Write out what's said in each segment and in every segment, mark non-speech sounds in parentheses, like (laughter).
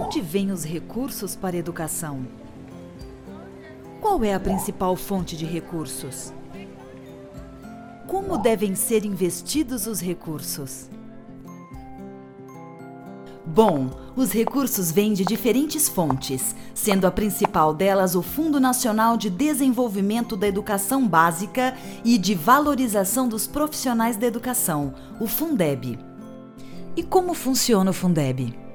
Onde vêm os recursos para a educação? Qual é a principal fonte de recursos? Como devem ser investidos os recursos? Bom, os recursos vêm de diferentes fontes, sendo a principal delas o Fundo Nacional de Desenvolvimento da Educação Básica e de Valorização dos Profissionais da Educação, o Fundeb. E como funciona o Fundeb?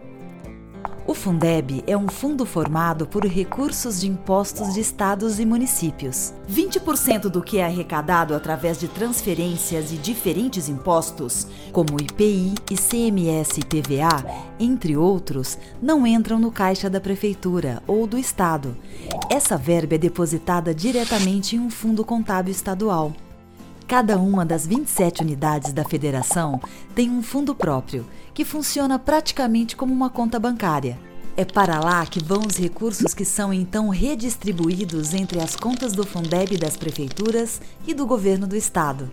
O Fundeb é um fundo formado por recursos de impostos de estados e municípios. 20% do que é arrecadado através de transferências e diferentes impostos, como IPI, ICMS e TVA, entre outros, não entram no caixa da prefeitura ou do estado. Essa verba é depositada diretamente em um fundo contábil estadual. Cada uma das 27 unidades da federação tem um fundo próprio, que funciona praticamente como uma conta bancária. É para lá que vão os recursos que são então redistribuídos entre as contas do Fundeb das prefeituras e do governo do estado.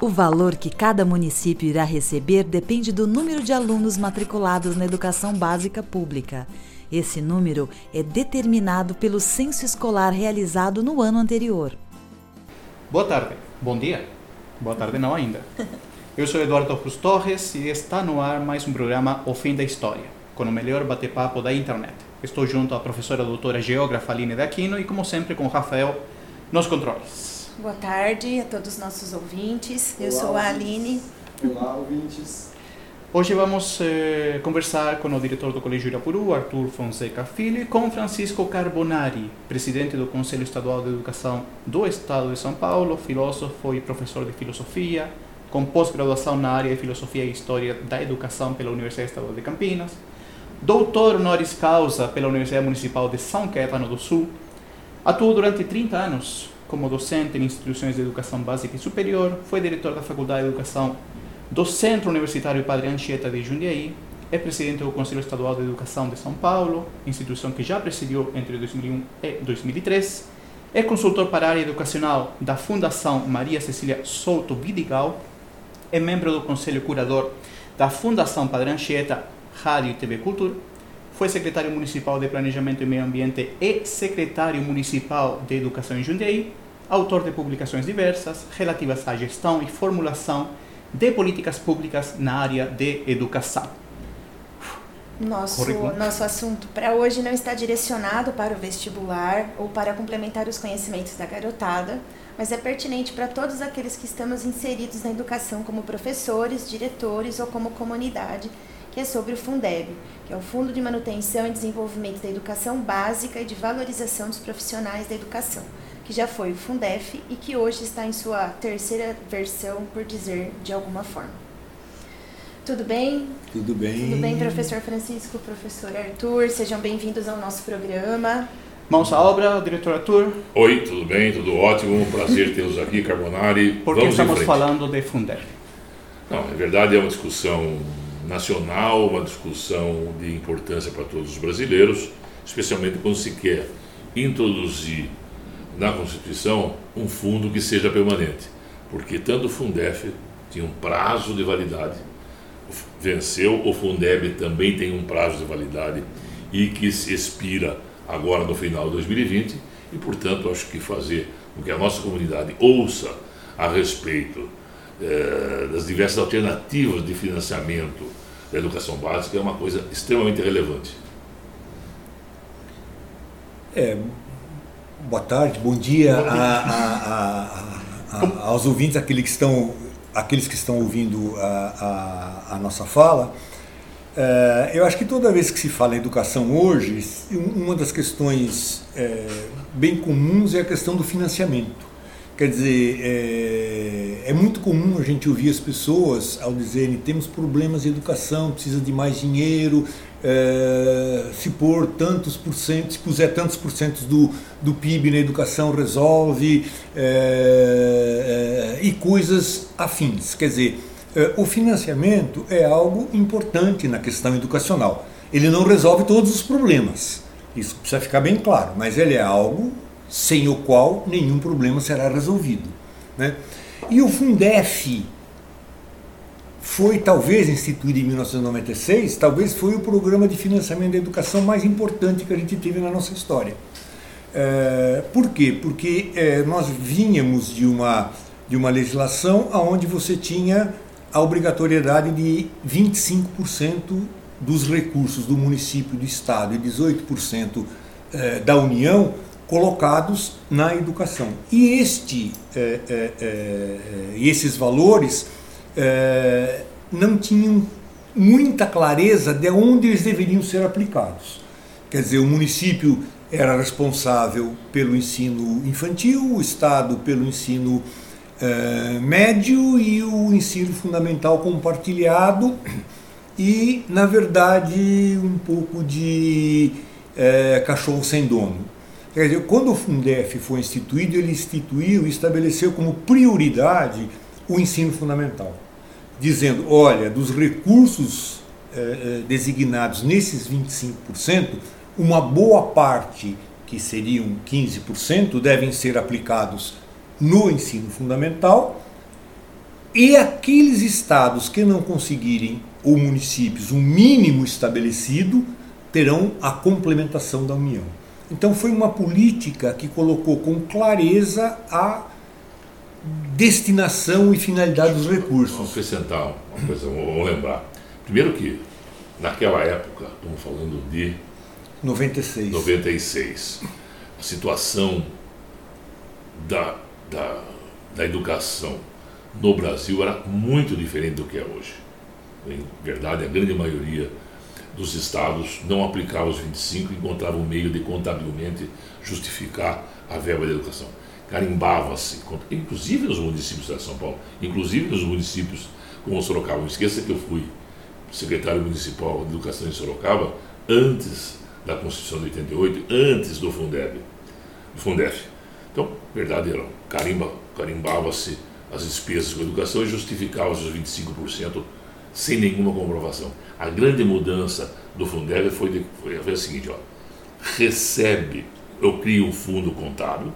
O valor que cada município irá receber depende do número de alunos matriculados na educação básica pública. Esse número é determinado pelo censo escolar realizado no ano anterior. Boa tarde, bom dia. Boa tarde não ainda. Eu sou Eduardo Cruz Torres e está no ar mais um programa O Fim da História, com o melhor bate-papo da internet. Estou junto à professora doutora geógrafa Aline de Aquino e, como sempre, com o Rafael nos controles. Boa tarde a todos os nossos ouvintes. Eu sou a Aline. Olá, ouvintes. Hoje vamos eh, conversar com o diretor do Colégio Irapuru, Arthur Fonseca Filho, e com Francisco Carbonari, presidente do Conselho Estadual de Educação do Estado de São Paulo, filósofo e professor de filosofia, com pós-graduação na área de Filosofia e História da Educação pela Universidade Estadual de Campinas, doutor honoris causa pela Universidade Municipal de São Caetano do Sul, atuou durante 30 anos como docente em instituições de educação básica e superior, foi diretor da Faculdade de Educação do Centro Universitário Padre Anchieta de Jundiaí, é presidente do Conselho Estadual de Educação de São Paulo, instituição que já presidiu entre 2001 e 2003, é consultor para a área educacional da Fundação Maria Cecília Souto Vidigal, é membro do Conselho Curador da Fundação Padre Anchieta Rádio e TV Cultura, foi secretário municipal de Planejamento e Meio Ambiente e secretário municipal de Educação em Jundiaí, autor de publicações diversas relativas à gestão e formulação de políticas públicas na área de educação. Nosso, nosso assunto para hoje não está direcionado para o vestibular ou para complementar os conhecimentos da garotada, mas é pertinente para todos aqueles que estamos inseridos na educação como professores, diretores ou como comunidade, que é sobre o Fundeb, que é o Fundo de Manutenção e Desenvolvimento da Educação Básica e de Valorização dos Profissionais da Educação, que já foi o Fundef e que hoje está em sua terceira versão, por dizer de alguma forma. Tudo bem? Tudo bem. Tudo bem, professor Francisco, professor Arthur, sejam bem-vindos ao nosso programa. Mãos à obra, diretor Arthur. Oi, tudo bem? Tudo ótimo. Prazer tê-los aqui, Carbonari. Por que estamos falando de Fundeb? Não, na verdade é uma discussão nacional, uma discussão de importância para todos os brasileiros, especialmente quando se quer introduzir na Constituição um fundo que seja permanente. Porque tanto o Fundef tinha um prazo de validade, venceu, o Fundeb também tem um prazo de validade e que se expira agora no final de 2020 e, portanto, acho que fazer com que a nossa comunidade ouça a respeito eh, das diversas alternativas de financiamento da educação básica é uma coisa extremamente relevante. É, boa tarde, bom dia a- a- a- aos ouvintes, aqueles que estão, aqueles que estão ouvindo a nossa fala. É, eu acho que toda vez que se fala em educação hoje, uma das questões é, bem comuns é a questão do financiamento. Quer dizer, é, é, muito comum a gente ouvir as pessoas ao dizerem temos problemas de educação, precisa de mais dinheiro, é, se pôr tantos por cento, se puser tantos por cento do, do PIB na educação resolve, é, é, e coisas afins. Quer dizer, é, o financiamento é algo importante na questão educacional. Ele não resolve todos os problemas, isso precisa ficar bem claro, mas ele é algo sem o qual nenhum problema será resolvido. Né? E o Fundef foi talvez instituído em 1996, talvez foi o programa de financiamento da educação mais importante que a gente teve na nossa história. É, por quê? Porque é, nós vínhamos de uma, de uma legislação onde você tinha a obrigatoriedade de 25% dos recursos do município, do estado e 18% eh, da União colocados na educação. E este, eh, eh, esses valores não tinham muita clareza de onde eles deveriam ser aplicados. Quer dizer, o município era responsável pelo ensino infantil, o Estado pelo ensino eh, médio e o ensino fundamental compartilhado e, na verdade, um pouco de é, cachorro sem dono. Quer dizer, quando o Fundef foi instituído, ele instituiu e estabeleceu como prioridade o ensino fundamental, dizendo: olha, dos recursos é, designados nesses 25%, uma boa parte, que seriam 15%, devem ser aplicados no ensino fundamental e aqueles estados que não conseguirem, ou municípios, um mínimo estabelecido, terão a complementação da União. Então foi uma política que colocou com clareza a destinação e finalidade dos recursos. Vou acrescentar uma coisa, vou lembrar. Primeiro que, naquela época, estamos falando de 96. 96. A situação da da, da educação no Brasil era muito diferente do que é hoje. Em verdade, a grande maioria dos estados não aplicava os 25 e encontrava um meio de contabilmente justificar a verba da educação. Carimbava-se, inclusive nos municípios de São Paulo, inclusive nos municípios como Sorocaba. Não esqueça que eu fui secretário municipal de educação em Sorocaba antes da Constituição de 88, antes do Fundeb, do Fundef. Então, verdade era, carimba, carimbava-se as despesas com a educação e justificava-se os 25% sem nenhuma comprovação. A grande mudança do Fundeb foi, de, foi a seguinte, ó, recebe, eu crio um fundo contábil,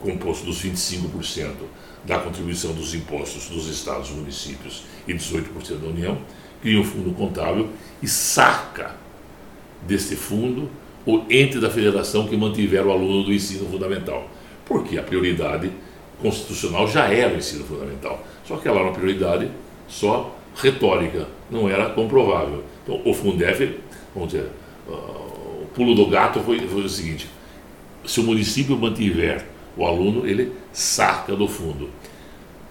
composto dos 25% da contribuição dos impostos dos estados, municípios e 18% da União, cria um fundo contábil e saca deste fundo o ente da federação que mantiver o aluno do ensino fundamental porque a prioridade constitucional já era o ensino fundamental. Só que ela era uma prioridade só retórica, não era comprovável. Então, o Fundef, vamos dizer, uh, o pulo do gato foi, foi o seguinte: se o município mantiver o aluno, ele saca do fundo.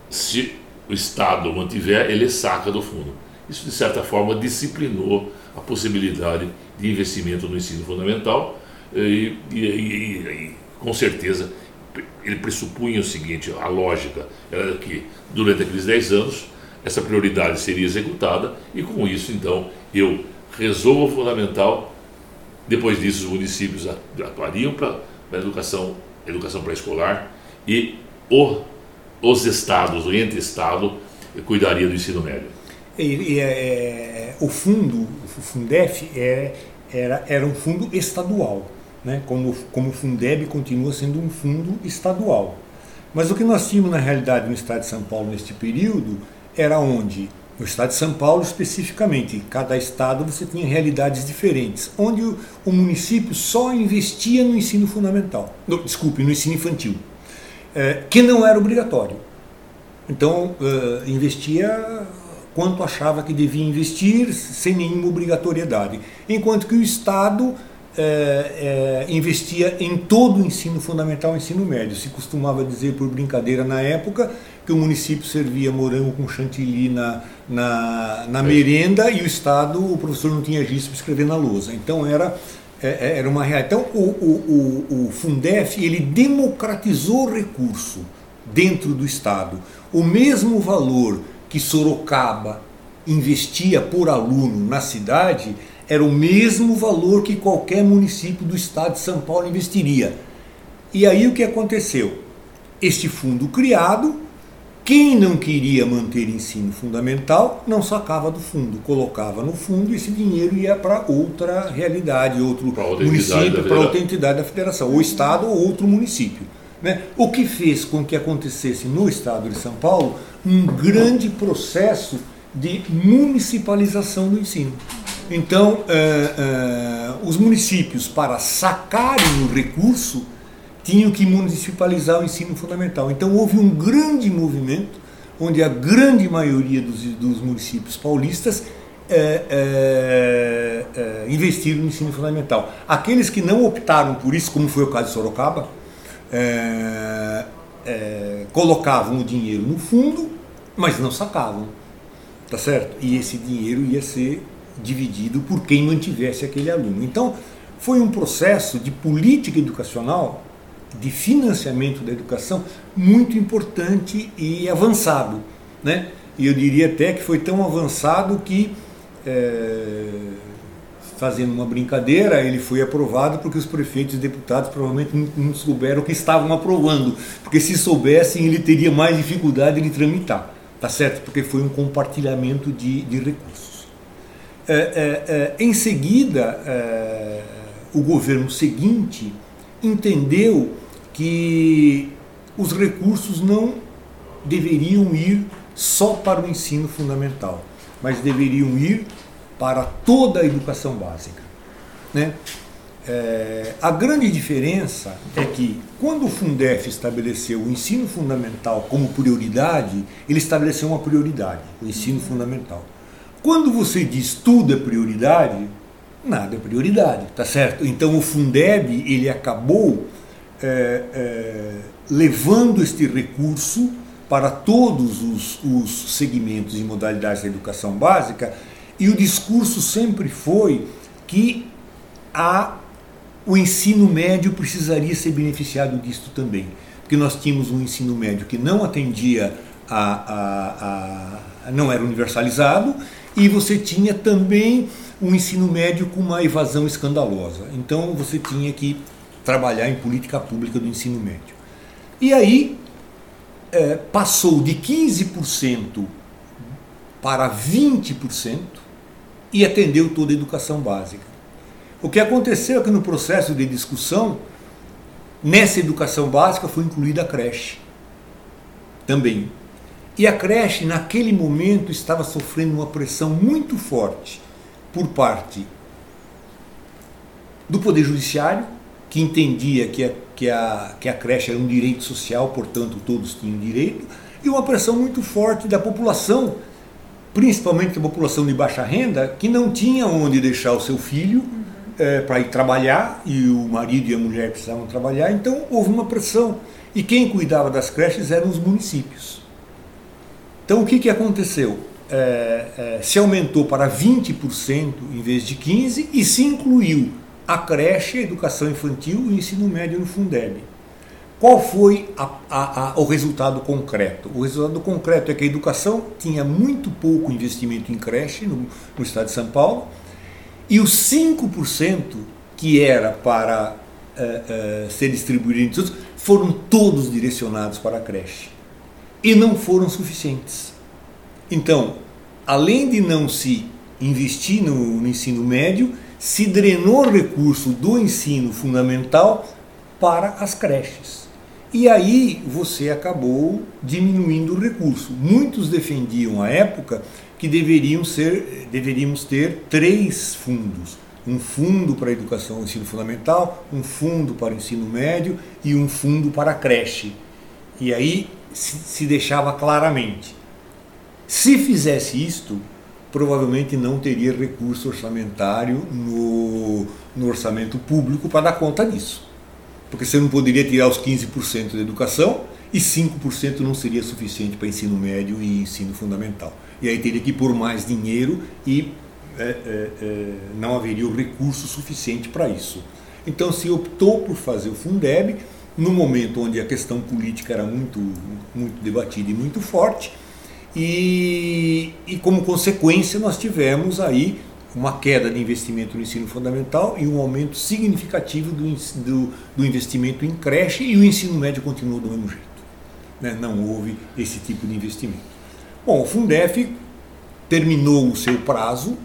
Se o Estado mantiver, ele saca do fundo. Isso, de certa forma, disciplinou a possibilidade de investimento no ensino fundamental e, e, e, e com certeza ele pressupunha o seguinte, a lógica era que durante aqueles 10 anos essa prioridade seria executada e com isso então eu resolvo o fundamental, depois disso os municípios atuariam para a educação, educação pré-escolar e o, os estados, o ente estado cuidaria do ensino médio. E, e é, é o fundo, o Fundef é, era, era um fundo estadual né, como, como o Fundeb continua sendo um fundo estadual. Mas o que nós tínhamos na realidade no estado de São Paulo neste período era onde, no estado de São Paulo especificamente, cada estado você tinha realidades diferentes, onde o, o município só investia no ensino fundamental, no, desculpe, no ensino infantil, é, que não era obrigatório. Então, uh, investia quanto achava que devia investir, sem nenhuma obrigatoriedade. Enquanto que o Estado é, é, investia em todo o ensino fundamental e ensino médio. Se costumava dizer por brincadeira na época que o município servia morango com chantilly na, na, na merenda e o Estado, o professor não tinha giz para escrever na lousa. Então era, é, é, era uma realidade. Então o, o, o, o Fundef ele democratizou o recurso dentro do Estado. O mesmo valor que Sorocaba investia por aluno na cidade era o mesmo valor que qualquer município do estado de São Paulo investiria. E aí o que aconteceu? Este fundo criado, quem não queria manter ensino fundamental não sacava do fundo, colocava no fundo e esse dinheiro ia para outra realidade, outro município, para outra entidade da federação, ou estado ou outro município. Né? O que fez com que acontecesse no estado de São Paulo um grande processo de municipalização do ensino. Então, eh, eh, os municípios, para sacarem o recurso, tinham que municipalizar o ensino fundamental. Então, houve um grande movimento, onde a grande maioria dos, dos municípios paulistas eh, investiram no ensino fundamental. Aqueles que não optaram por isso, como foi o caso de Sorocaba, colocavam o dinheiro no fundo, mas não sacavam. Tá certo? E esse dinheiro ia ser dividido por quem mantivesse aquele aluno. Então, foi um processo de política educacional, de financiamento da educação, muito importante e avançado. Né? E eu diria até que foi tão avançado que, é, fazendo uma brincadeira, ele foi aprovado porque os prefeitos e deputados provavelmente não souberam que estavam aprovando, porque se soubessem ele teria mais dificuldade de tramitar, tá certo? Porque foi um compartilhamento de, de recursos. É, é, é, em seguida, é, o governo seguinte entendeu que os recursos não deveriam ir só para o ensino fundamental, mas deveriam ir para toda a educação básica. Né? É, a grande diferença é que, quando o Fundef estabeleceu o ensino fundamental como prioridade, ele estabeleceu uma prioridade, o ensino fundamental. Quando você diz tudo é prioridade, nada é prioridade, tá certo? Então o Fundeb ele acabou é, é, levando este recurso para todos os, os segmentos e modalidades da educação básica e o discurso sempre foi que a, o ensino médio precisaria ser beneficiado disto também, porque nós tínhamos um ensino médio que não atendia a, a, a não era universalizado e você tinha também um ensino médio com uma evasão escandalosa. Então você tinha que trabalhar em política pública do ensino médio. E aí é, passou de 15% para 20% e atendeu toda a educação básica. O que aconteceu é que no processo de discussão, nessa educação básica foi incluída a creche também. E a creche, naquele momento, estava sofrendo uma pressão muito forte por parte do Poder Judiciário, que entendia que a, que a, que a creche era um direito social, portanto, todos tinham direito, e uma pressão muito forte da população, principalmente da população de baixa renda, que não tinha onde deixar o seu filho uhum. é, para ir trabalhar, e o marido e a mulher precisavam trabalhar, então houve uma pressão. E quem cuidava das creches eram os municípios. Então o que, que aconteceu? É, é, se aumentou para 20% em vez de 15% e se incluiu a creche, a educação infantil e o ensino médio no Fundeb. Qual foi a, a, a, o resultado concreto? O resultado concreto é que a educação tinha muito pouco investimento em creche no, no estado de São Paulo e os 5% que era para é, é, ser distribuído entre todos foram todos direcionados para a creche e não foram suficientes. Então, além de não se investir no, no ensino médio, se drenou recurso do ensino fundamental para as creches. E aí você acabou diminuindo o recurso. Muitos defendiam à época que deveriam ser, deveríamos ter três fundos. Um fundo para educação e ensino fundamental, um fundo para o ensino médio e um fundo para creche. E aí se, se deixava claramente. Se fizesse isto, provavelmente não teria recurso orçamentário no, no orçamento público para dar conta disso. Porque você não poderia tirar os 15% da educação e 5% não seria suficiente para ensino médio e ensino fundamental. E aí teria que pôr mais dinheiro e é, é, é, não haveria o recurso suficiente para isso. Então se optou por fazer o Fundeb, no momento onde a questão política era muito, muito debatida e muito forte, e, e como consequência nós tivemos aí uma queda de investimento no ensino fundamental e um aumento significativo do, do, do investimento em creche e o ensino médio continuou do mesmo jeito. Né? Não houve esse tipo de investimento. Bom, o Fundef terminou o seu prazo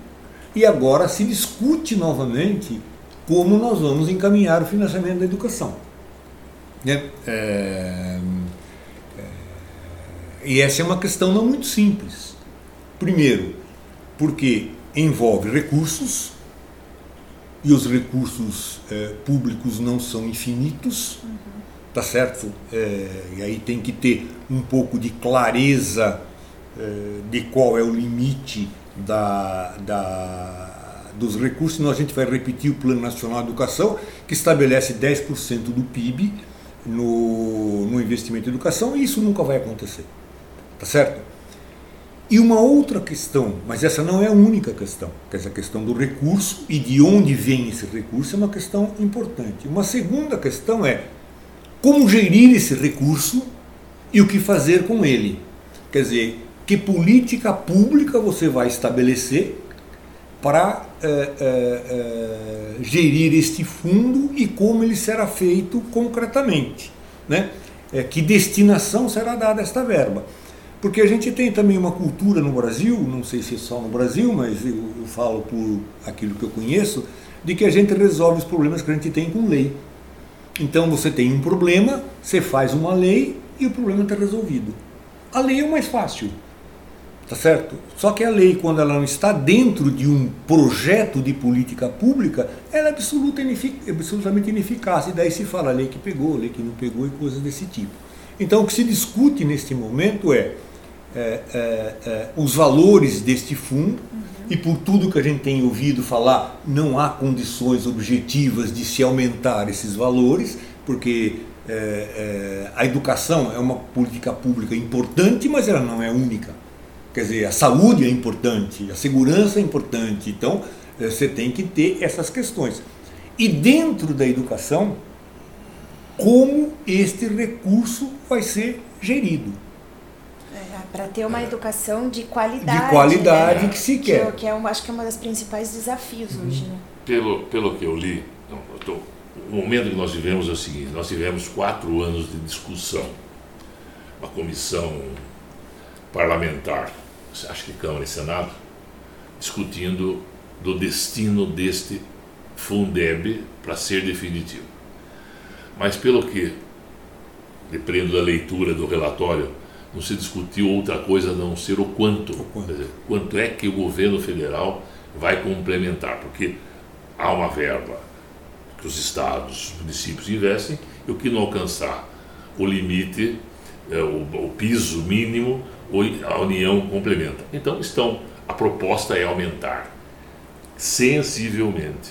e agora se discute novamente como nós vamos encaminhar o financiamento da educação. Né? É, é, e essa é uma questão não muito simples. Primeiro, porque envolve recursos, e os recursos é, públicos não são infinitos, uhum. tá certo? É, e aí tem que ter um pouco de clareza é, de qual é o limite da, da, dos recursos. Senão a gente vai repetir o Plano Nacional de Educação, que estabelece 10% do PIB no, no investimento em educação, e isso nunca vai acontecer, tá certo? E uma outra questão, mas essa não é a única questão, que essa questão do recurso e de onde vem esse recurso é uma questão importante. Uma segunda questão é como gerir esse recurso e o que fazer com ele. Quer dizer, que política pública você vai estabelecer para é, é, é, gerir este fundo e como ele será feito concretamente. Né? que destinação será dada esta verba. Porque a gente tem também uma cultura no Brasil, não sei se é só no Brasil, mas eu, eu falo por aquilo que eu conheço, de que a gente resolve os problemas que a gente tem com lei. Então você tem um problema, você faz uma lei e o problema está resolvido. A lei é o mais fácil, tá certo? Só que a lei, quando ela não está dentro de um projeto de política pública, ela é absoluta, absolutamente ineficaz. E daí se fala lei que pegou, lei que não pegou e coisas desse tipo. Então o que se discute neste momento é é, é, é, os valores deste fundo uhum. e por tudo que a gente tem ouvido falar, não há condições objetivas de se aumentar esses valores, porque é, é, a educação é uma política pública importante, mas ela não é única. Quer dizer, a saúde é importante, a segurança é importante, então você tem que ter essas questões. E dentro da educação, como este recurso vai ser gerido para ter uma educação de qualidade. De qualidade né? que se quer. Que, que é, um, acho que é um dos principais desafios uhum. hoje. Né? Pelo, pelo que eu li, não, eu tô, o momento que nós vivemos é o seguinte: nós tivemos quatro anos de discussão, uma comissão parlamentar, acho que Câmara e Senado, discutindo do destino deste Fundeb para ser definitivo. Mas pelo que dependo da leitura do relatório não se discutiu outra coisa a não ser o quanto. O quanto. Dizer, quanto é que o governo federal vai complementar, porque há uma verba que os estados, os municípios investem, e o que não alcançar o limite, é, o, o, piso mínimo, a União complementa. Então, estão, a proposta é aumentar sensivelmente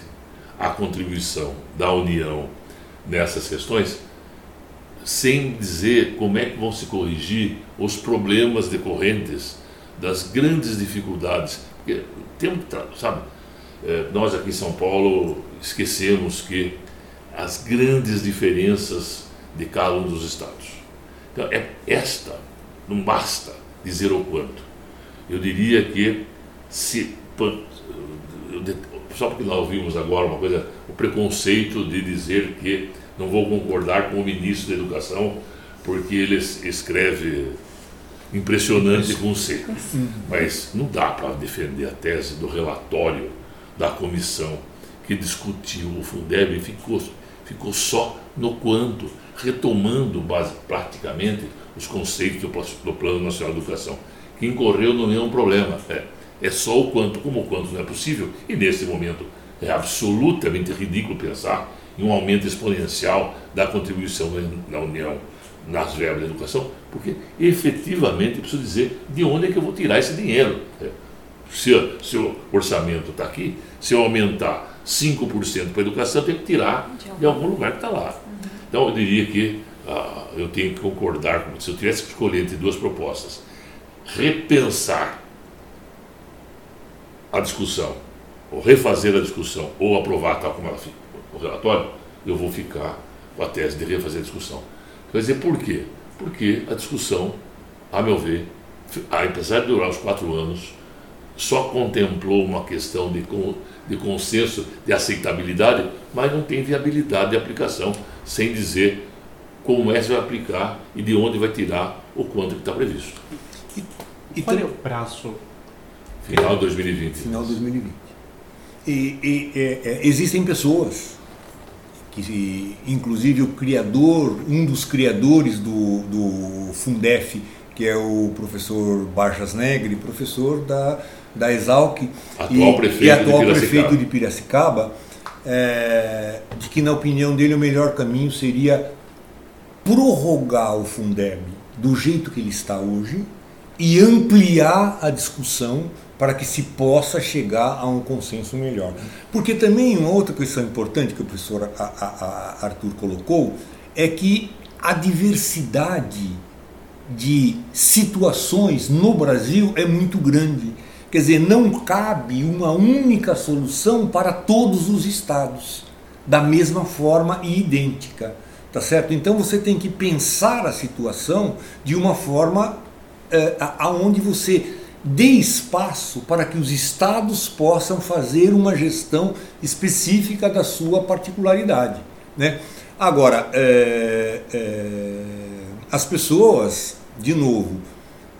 a contribuição da União nessas questões sem dizer como é que vão se corrigir os problemas decorrentes das grandes dificuldades. Porque temos, sabe, é, nós aqui em São Paulo esquecemos que as grandes diferenças de cada um dos estados. Então, é esta, não basta dizer o quanto. Eu diria que se só porque nós ouvimos agora uma coisa, o preconceito de dizer que não vou concordar com o ministro da Educação, porque ele escreve impressionante com C. Mas não dá para defender a tese do relatório da comissão que discutiu o Fundeb e ficou, ficou só no quanto, retomando base, praticamente os conceitos do, do Plano Nacional de Educação, que incorreu no mesmo problema. É, é só o quanto, como o quanto não é possível, e nesse momento é absolutamente ridículo pensar em um aumento exponencial da contribuição da União nas verbas da educação, porque efetivamente preciso dizer de onde é que eu vou tirar esse dinheiro. É, se, se o orçamento está aqui, se eu aumentar 5% para a educação, eu tenho que tirar de algum lugar que está lá. Então eu diria que ah, eu tenho que concordar com. Se eu tivesse que escolher entre duas propostas, repensar a discussão, ou refazer a discussão, ou aprovar tal como ela fica, relatório, eu vou ficar com a tese de refazer a discussão. Quer dizer, por quê? Porque a discussão, a meu ver, apesar de durar os quatro anos, só contemplou uma questão de, de consenso, de aceitabilidade, mas não tem viabilidade de aplicação, sem dizer como é que vai aplicar e de onde vai tirar o quanto que está previsto. E, e Qual é o prazo? Final de 2020. Final de 2020. E, e é, é, existem pessoas que, inclusive o criador, um dos criadores do, do Fundef, que é o professor Barjas Negri, professor da, da Exalc atual e, prefeito, e atual de prefeito de Piracicaba, é, de que, na opinião dele, o melhor caminho seria prorrogar o Fundeb do jeito que ele está hoje e ampliar a discussão para que se possa chegar a um consenso melhor. Porque também uma outra questão importante que o professor Arthur colocou é que a diversidade de situações no Brasil é muito grande. Quer dizer, não cabe uma única solução para todos os estados, da mesma forma e idêntica. Tá certo? Então você tem que pensar a situação de uma forma é, aonde você dê espaço para que os estados possam fazer uma gestão específica da sua particularidade. Né? Agora, é, é, as pessoas, de novo,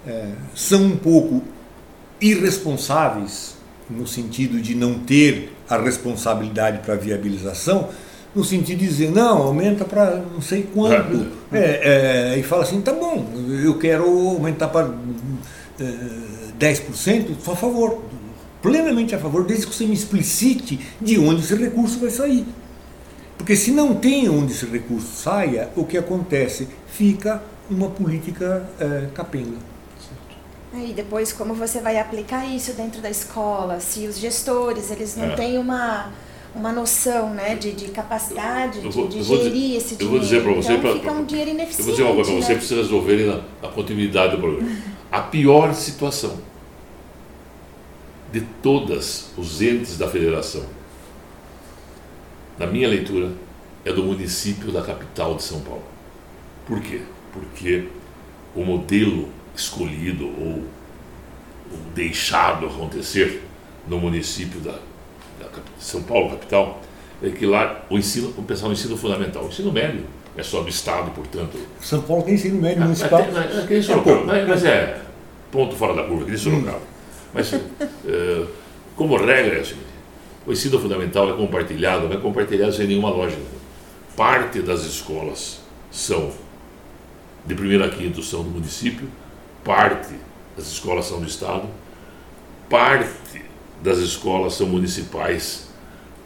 é, são um pouco irresponsáveis no sentido de não ter a responsabilidade para a viabilização, no sentido de dizer, não, aumenta para não sei quanto. É, é, e fala assim, tá bom, eu quero aumentar para é, 10%, sou a favor, plenamente a favor, desde que você me explicite de onde esse recurso vai sair. Porque se não tem onde esse recurso saia, o que acontece? Fica uma política é, capenga. E depois como você vai aplicar isso dentro da escola, se os gestores eles não é. têm uma uma noção né, de, de capacidade vou, de, de gerir dizer, esse dinheiro. Eu vou dizer para você, então, pra, fica um dinheiro ineficiente. Eu vou dizer uma coisa para né? você, precisa resolver na, na continuidade do programa. (laughs) A pior situação de todas os entes da federação, na minha leitura, é do município da capital de São Paulo. Por quê? Porque o modelo escolhido ou, deixado acontecer no município da são Paulo, capital, é que lá o ensino, o pessoal no ensino fundamental, o ensino médio é só do Estado, portanto. São Paulo tem ensino médio municipal. É, é, é, Sorocaba, mas, mas é ponto fora da curva, aquele Sorocaba. Hum. Mas, é, como regra, é o seguinte: o ensino fundamental é compartilhado, não é compartilhado sem nenhuma lógica. Parte das escolas são, de primeiro a quinto, são do município, parte das escolas são do Estado, parte das escolas são municipais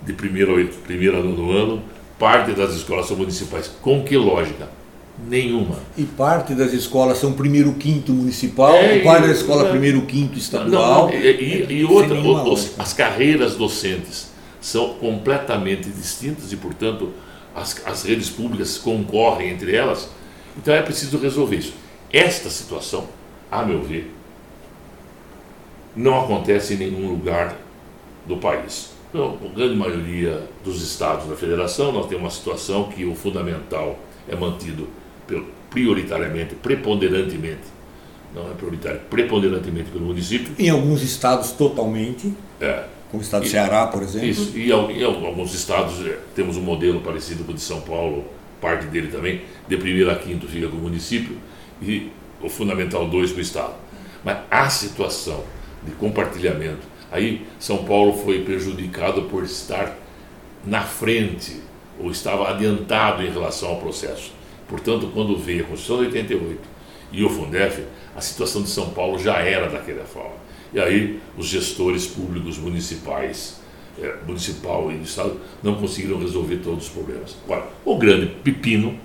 de primeiro, primeiro ano do ano, parte das escolas são municipais. Com que lógica? Nenhuma. E parte das escolas são primeiro quinto municipal, é, parte da escola não, primeiro quinto estadual. Não, e, e, e outra, os, as carreiras docentes são completamente distintas e, portanto, as, as redes públicas concorrem entre elas. Então é preciso resolver isso. Esta situação, a meu ver, não acontece em nenhum lugar do país. Então, a grande maioria dos estados da federação, nós temos uma situação que o fundamental é mantido prioritariamente, preponderantemente, não é prioritário, preponderantemente pelo município. Em alguns estados, totalmente. É. Como o estado do Ceará, por exemplo. Isso, e em alguns estados é, temos um modelo parecido com o de São Paulo, parte dele também, de primeiro a quinto fica com o município e o fundamental dois com o estado. Mas a situação de compartilhamento. Aí São Paulo foi prejudicado por estar na frente, ou estava adiantado em relação ao processo. Portanto, quando veio a Constituição de 88 e o Fundef, a situação de São Paulo já era daquela forma. E aí os gestores públicos municipais, é, municipal e do Estado, não conseguiram resolver todos os problemas. Agora, o grande pepino,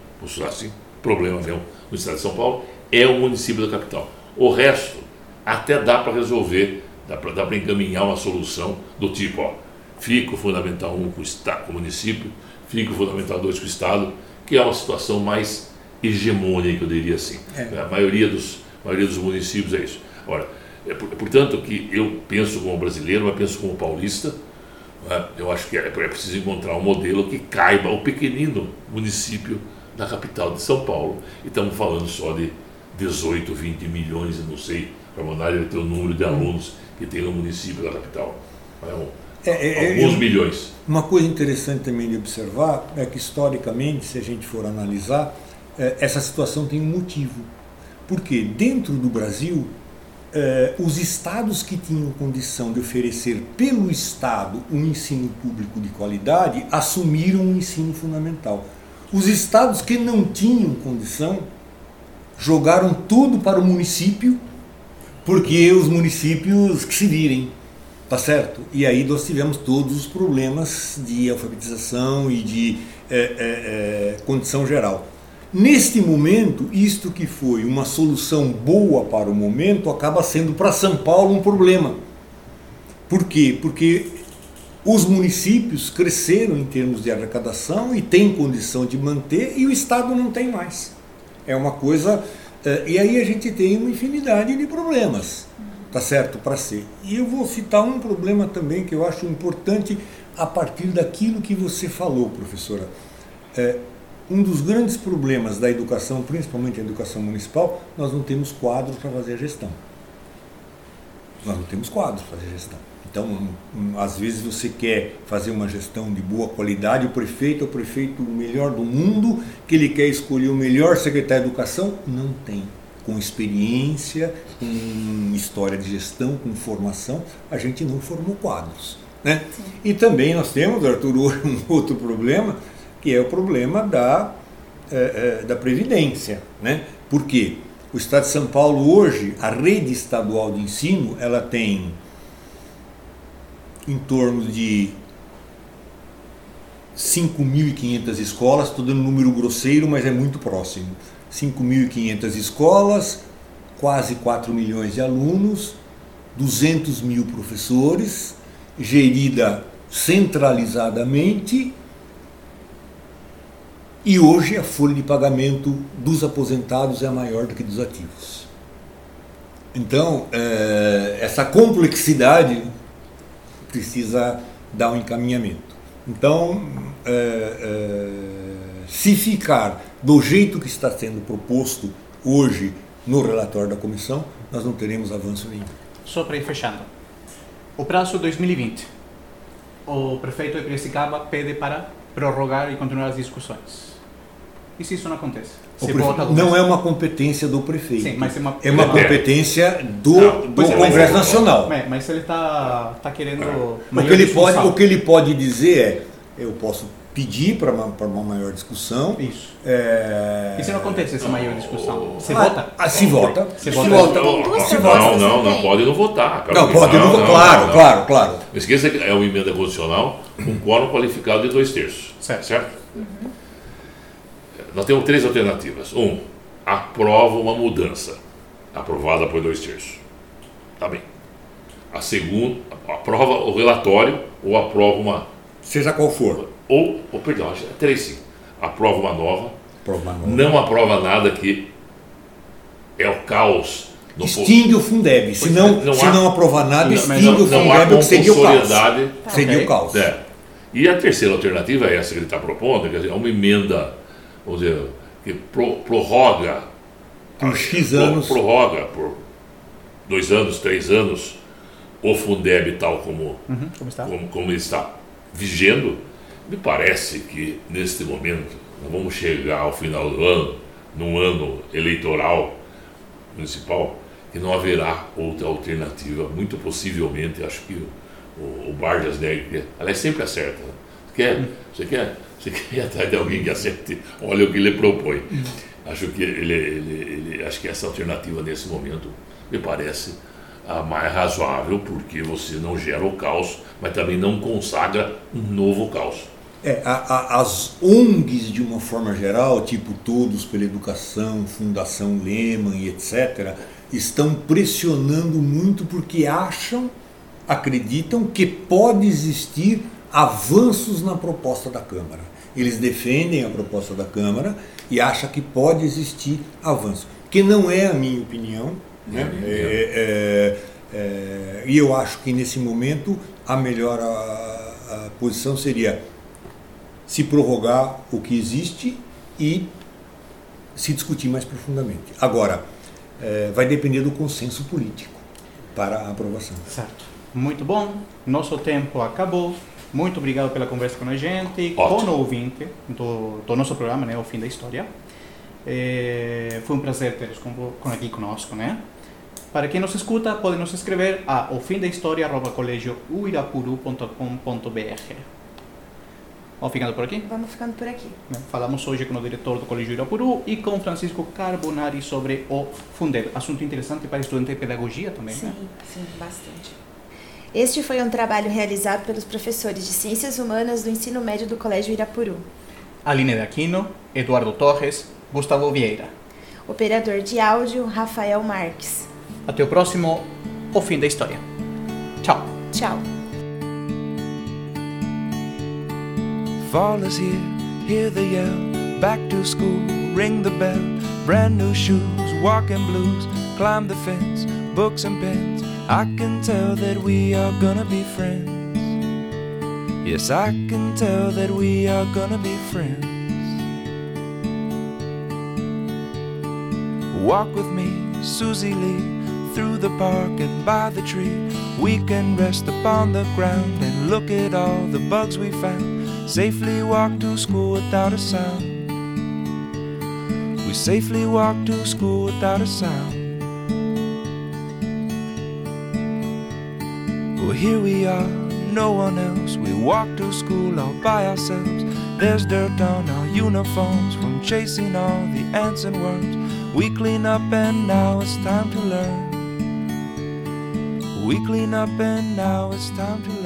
assim, problema mesmo no Estado de São Paulo, é o município da capital. O resto até dá para resolver, dá para encaminhar uma solução do tipo, ó, fica o Fundamental 1 com o, estado, com o município, fica o Fundamental 2 com o Estado, que é uma situação mais hegemônica, eu diria assim. É. A maioria dos, a maioria dos municípios é isso. Agora, é, portanto, que eu penso como brasileiro, mas penso como paulista, né? eu acho que é, é preciso encontrar um modelo que caiba ao pequenino município da capital de São Paulo. E estamos falando só de 18, 20 milhões, não sei, para mandar ele ter o número de alunos que tem no município da capital. É um, é, é, é alguns milhões. Uma coisa interessante também de observar é que, historicamente, se a gente for analisar, é, essa situação tem um motivo. Porque dentro do Brasil, é, os estados que tinham condição de oferecer pelo Estado um ensino público de qualidade assumiram o um ensino fundamental. Os estados que não tinham condição jogaram tudo para o município, porque os municípios que se virem, tá certo? E aí nós tivemos todos os problemas de alfabetização e de é, é, é, condição geral. Neste momento, isto que foi uma solução boa para o momento acaba sendo para São Paulo um problema. Por quê? Porque os municípios cresceram em termos de arrecadação e têm condição de manter e o Estado não tem mais. É uma coisa. Eh, e aí a gente tem uma infinidade de problemas, tá certo? Para ser. E eu vou citar um problema também que eu acho importante a partir daquilo que você falou, professora. É, um dos grandes problemas da educação, principalmente a educação municipal, nós não temos quadros para fazer a gestão. Nós não temos quadros para fazer a gestão. Então, às vezes você quer fazer uma gestão de boa qualidade, o prefeito é o prefeito melhor do mundo, que ele quer escolher o melhor secretário de educação, não tem. Com experiência, com história de gestão, com formação, a gente não formou quadros. Né? E também nós temos, Arthur, (laughs) um outro problema, que é o problema da, é, é, da Previdência. Né? Por quê? O Estado de São Paulo hoje, a rede estadual de ensino, ela tem em torno de 5.500 escolas, estou dando um número grosseiro, mas é muito próximo. 5.500 escolas, quase 4 milhões de alunos, 200 mil professores, gerida centralizadamente. E hoje a folha de pagamento dos aposentados é maior do que dos ativos. Então, é, essa complexidade precisa dar um encaminhamento. Então, é, é, se ficar do jeito que está sendo proposto hoje no relatório da comissão, nós não teremos avanço nenhum. Só para ir fechando. O prazo 2020. O prefeito de Piracicaba pede para prorrogar e continuar as discussões. E se isso não acontece? Não é uma competência do prefeito. Sim, mas é uma, é uma competência do, não, do é, Congresso Nacional. É, mas ele está tá querendo. O que, ele pode, o que ele pode dizer é: eu posso pedir para uma, uma maior discussão. Isso. É... E se não acontece essa maior discussão? Você ah, vota? Ah, se vota. Se vota. vota. Se não, não, não, pode não votar. Não, pode não, não, claro, não, claro, claro. Não esqueça que é uma emenda constitucional com quórum qualificado de dois terços. Certo. certo? Uhum. Nós temos três alternativas. Um, aprova uma mudança, aprovada por dois terços. Tá bem. A segunda, aprova o relatório ou aprova uma. Seja qual for. Ou, ou perdão, é três sim. Aprova uma nova. Aprova uma nova. Não aprova nada que é o caos. Extingue o Fundeb. Se não, não, se não aprovar nada, extingue não, o Fundeb, que seria o caos. Seria o caos. É. E a terceira alternativa é essa que ele está propondo, quer dizer, é uma emenda vamos dizer, que pro, prorroga por X anos. prorroga por dois anos, três anos o Fundeb tal como, uhum, como, está. Como, como ele está vigendo, me parece que neste momento nós vamos chegar ao final do ano, num ano eleitoral municipal, que não haverá outra alternativa. Muito possivelmente, acho que o, o Negri, ela é sempre acerta. Né? Quer, uhum. Você quer você (laughs) quer ir atrás de alguém que acerte, olha o que ele propõe. Acho que ele, ele, ele, acho que essa alternativa nesse momento me parece a mais razoável, porque você não gera o caos, mas também não consagra um novo caos. É, a, a, as ONGs, de uma forma geral, tipo Todos pela Educação, Fundação Lehman e etc., estão pressionando muito porque acham, acreditam que pode existir avanços na proposta da Câmara. Eles defendem a proposta da Câmara e acham que pode existir avanço, que não é a minha opinião. Né? É, é, é, e eu acho que nesse momento a melhor a, a posição seria se prorrogar o que existe e se discutir mais profundamente. Agora, é, vai depender do consenso político para a aprovação. Certo. Muito bom. Nosso tempo acabou. Muito obrigado pela conversa com a gente, Ótimo. com o ouvinte do, do nosso programa, né, O Fim da História. É, foi um prazer ter com, aqui conosco, né? Para quem nos escuta, pode nos escrever a ofimdahistoria.colegioirapuru.com.br Vamos ficando por aqui? Vamos ficando por aqui. Falamos hoje com o diretor do Colégio Irapuru e com Francisco Carbonari sobre o Fundel. Assunto interessante para estudante de pedagogia também, sim, né? Sim, bastante. Este foi um trabalho realizado pelos professores de Ciências Humanas do Ensino Médio do Colégio Irapuru. Aline de Aquino, Eduardo Torres, Gustavo Vieira. Operador de áudio, Rafael Marques. Até o próximo O Fim da História. Tchau. Tchau. Fall is here, hear the yell. Back to school, ring the bell. Brand new shoes, walking blues. Climb the fence, books and pens. I can tell that we are gonna be friends. Yes, I can tell that we are gonna be friends. Walk with me, Susie Lee, through the park and by the tree. We can rest upon the ground and look at all the bugs we found safely walk to school without a sound. We safely walk to school without a sound. Here we are, no one else. We walk to school all by ourselves. There's dirt on our uniforms from chasing all the ants and worms. We clean up and now it's time to learn. We clean up and now it's time to learn.